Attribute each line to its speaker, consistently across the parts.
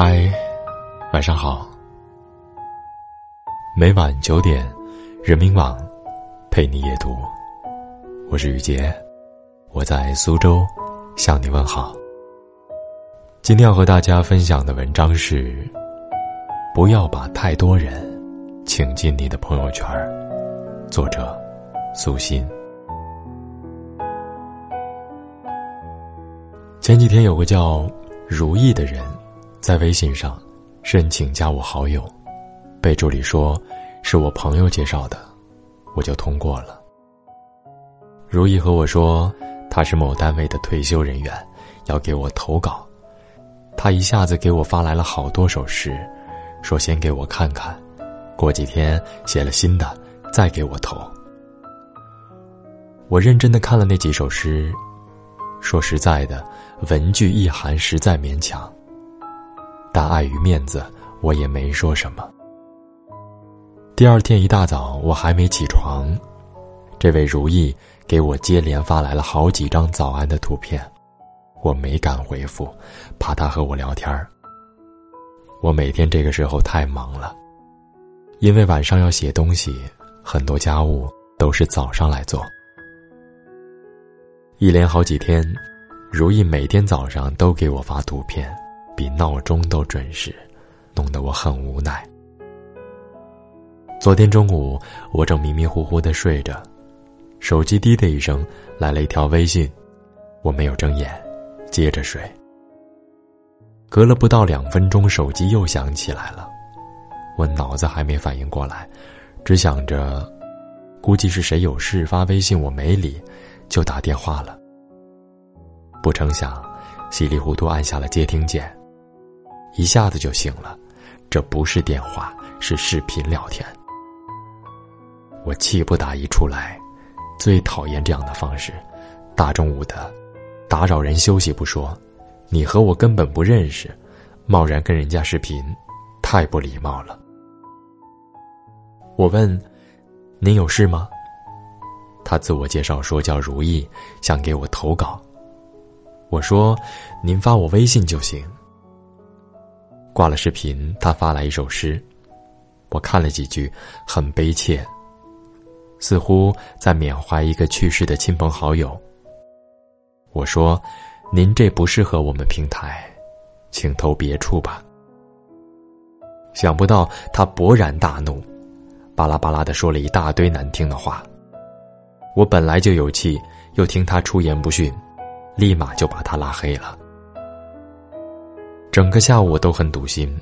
Speaker 1: 嗨，晚上好。每晚九点，人民网陪你夜读。我是雨杰，我在苏州向你问好。今天要和大家分享的文章是：不要把太多人请进你的朋友圈。作者：苏欣。前几天有个叫如意的人，在微信上申请加我好友，备注里说是我朋友介绍的，我就通过了。如意和我说，他是某单位的退休人员，要给我投稿。他一下子给我发来了好多首诗，说先给我看看，过几天写了新的再给我投。我认真的看了那几首诗，说实在的，文句意涵实在勉强。但碍于面子，我也没说什么。第二天一大早，我还没起床，这位如意给我接连发来了好几张早安的图片。我没敢回复，怕他和我聊天儿。我每天这个时候太忙了，因为晚上要写东西，很多家务都是早上来做。一连好几天，如意每天早上都给我发图片，比闹钟都准时，弄得我很无奈。昨天中午，我正迷迷糊糊的睡着，手机滴的一声来了一条微信，我没有睁眼。接着睡。隔了不到两分钟，手机又响起来了，我脑子还没反应过来，只想着，估计是谁有事发微信，我没理，就打电话了。不成想，稀里糊涂按下了接听键，一下子就醒了，这不是电话，是视频聊天。我气不打一处来，最讨厌这样的方式，大中午的。打扰人休息不说，你和我根本不认识，贸然跟人家视频，太不礼貌了。我问：“您有事吗？”他自我介绍说叫如意，想给我投稿。我说：“您发我微信就行。”挂了视频，他发来一首诗，我看了几句，很悲切，似乎在缅怀一个去世的亲朋好友。我说：“您这不适合我们平台，请投别处吧。”想不到他勃然大怒，巴拉巴拉的说了一大堆难听的话。我本来就有气，又听他出言不逊，立马就把他拉黑了。整个下午都很堵心，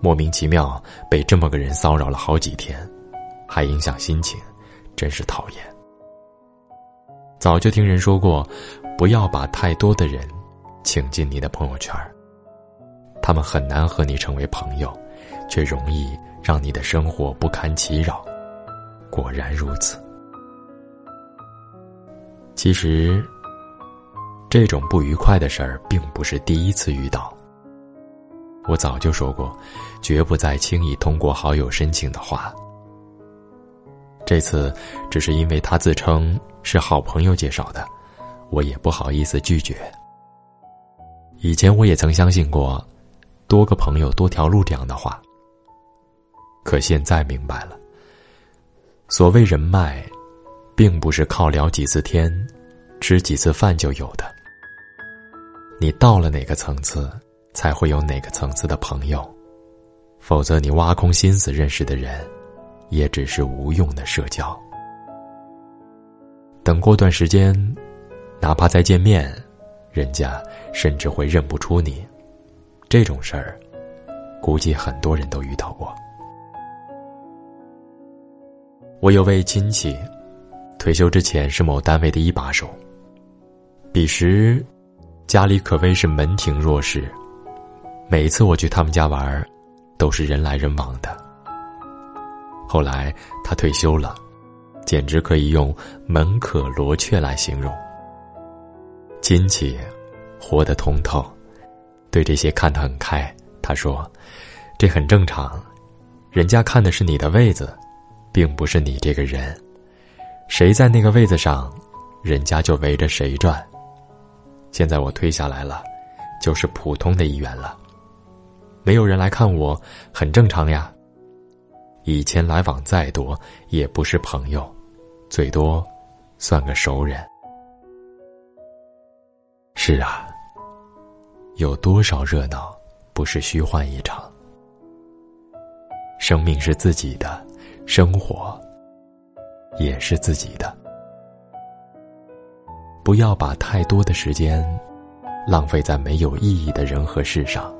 Speaker 1: 莫名其妙被这么个人骚扰了好几天，还影响心情，真是讨厌。早就听人说过。不要把太多的人请进你的朋友圈他们很难和你成为朋友，却容易让你的生活不堪其扰。果然如此。其实，这种不愉快的事儿并不是第一次遇到。我早就说过，绝不再轻易通过好友申请的话。这次只是因为他自称是好朋友介绍的。我也不好意思拒绝。以前我也曾相信过“多个朋友多条路”这样的话，可现在明白了，所谓人脉，并不是靠聊几次天、吃几次饭就有的。你到了哪个层次，才会有哪个层次的朋友，否则你挖空心思认识的人，也只是无用的社交。等过段时间。哪怕再见面，人家甚至会认不出你。这种事儿，估计很多人都遇到过。我有位亲戚，退休之前是某单位的一把手。彼时，家里可谓是门庭若市。每次我去他们家玩，都是人来人往的。后来他退休了，简直可以用门可罗雀来形容。亲戚，活得通透，对这些看得很开。他说：“这很正常，人家看的是你的位子，并不是你这个人。谁在那个位子上，人家就围着谁转。现在我退下来了，就是普通的一员了。没有人来看我，很正常呀。以前来往再多，也不是朋友，最多算个熟人。是啊，有多少热闹不是虚幻一场？生命是自己的，生活也是自己的。不要把太多的时间浪费在没有意义的人和事上。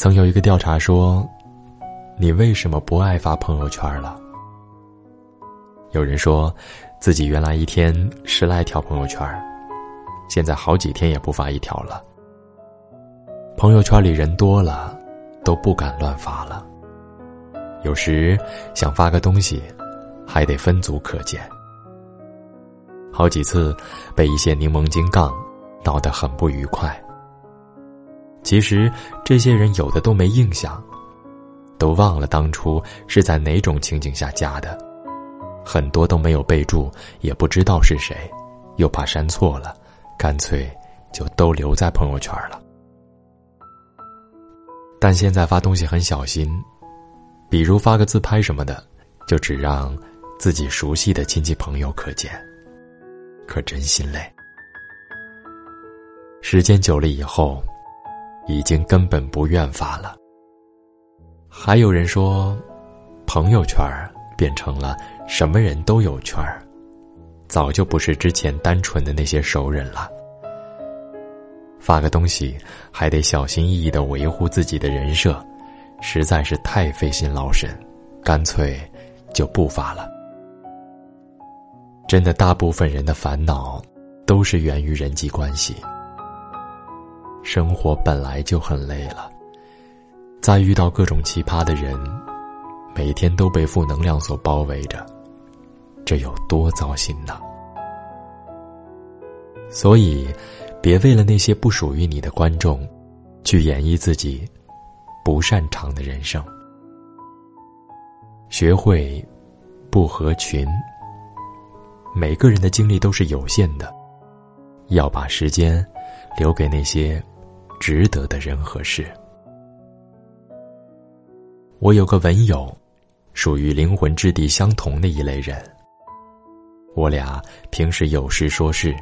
Speaker 1: 曾有一个调查说。你为什么不爱发朋友圈了？有人说，自己原来一天十来条朋友圈，现在好几天也不发一条了。朋友圈里人多了，都不敢乱发了。有时想发个东西，还得分组可见。好几次被一些柠檬精杠，闹得很不愉快。其实这些人有的都没印象。都忘了当初是在哪种情景下加的，很多都没有备注，也不知道是谁，又怕删错了，干脆就都留在朋友圈了。但现在发东西很小心，比如发个自拍什么的，就只让自己熟悉的亲戚朋友可见，可真心累。时间久了以后，已经根本不愿发了。还有人说，朋友圈变成了什么人都有圈儿，早就不是之前单纯的那些熟人了。发个东西还得小心翼翼的维护自己的人设，实在是太费心劳神，干脆就不发了。真的，大部分人的烦恼都是源于人际关系，生活本来就很累了。再遇到各种奇葩的人，每天都被负能量所包围着，这有多糟心呢？所以，别为了那些不属于你的观众，去演绎自己不擅长的人生。学会不合群。每个人的精力都是有限的，要把时间留给那些值得的人和事。我有个文友，属于灵魂质地相同的一类人。我俩平时有事说事，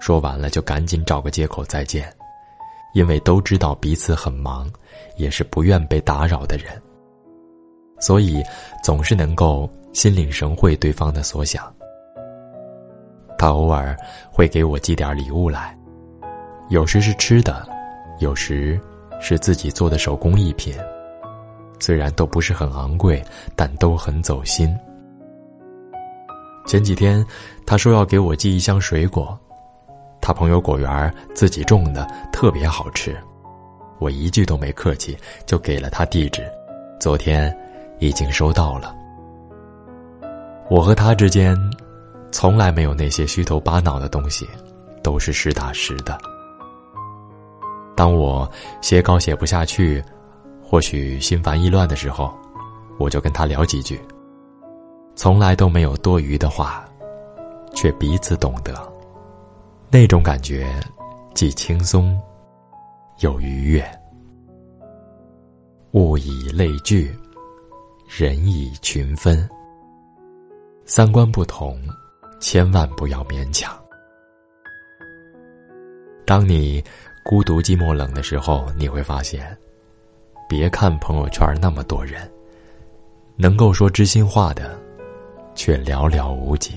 Speaker 1: 说完了就赶紧找个借口再见，因为都知道彼此很忙，也是不愿被打扰的人，所以总是能够心领神会对方的所想。他偶尔会给我寄点礼物来，有时是吃的，有时是自己做的手工艺品。虽然都不是很昂贵，但都很走心。前几天，他说要给我寄一箱水果，他朋友果园自己种的，特别好吃。我一句都没客气，就给了他地址。昨天已经收到了。我和他之间，从来没有那些虚头巴脑的东西，都是实打实的。当我写稿写不下去。或许心烦意乱的时候，我就跟他聊几句。从来都没有多余的话，却彼此懂得，那种感觉既轻松又愉悦。物以类聚，人以群分。三观不同，千万不要勉强。当你孤独、寂寞、冷的时候，你会发现。别看朋友圈那么多人，能够说知心话的，却寥寥无几。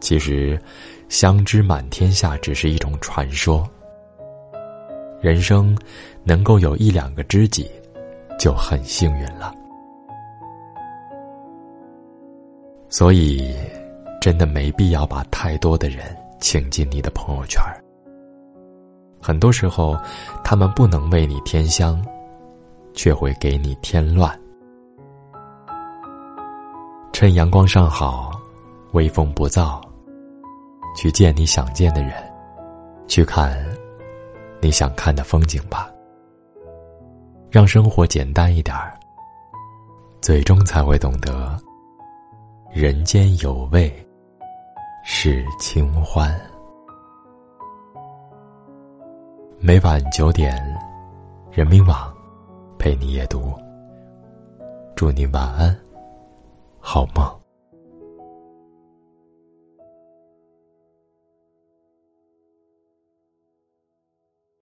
Speaker 1: 其实，相知满天下只是一种传说。人生能够有一两个知己，就很幸运了。所以，真的没必要把太多的人请进你的朋友圈儿。很多时候，他们不能为你添香，却会给你添乱。趁阳光尚好，微风不燥，去见你想见的人，去看你想看的风景吧。让生活简单一点儿，最终才会懂得人间有味是清欢。每晚九点，人民网陪你夜读。祝你晚安，好梦。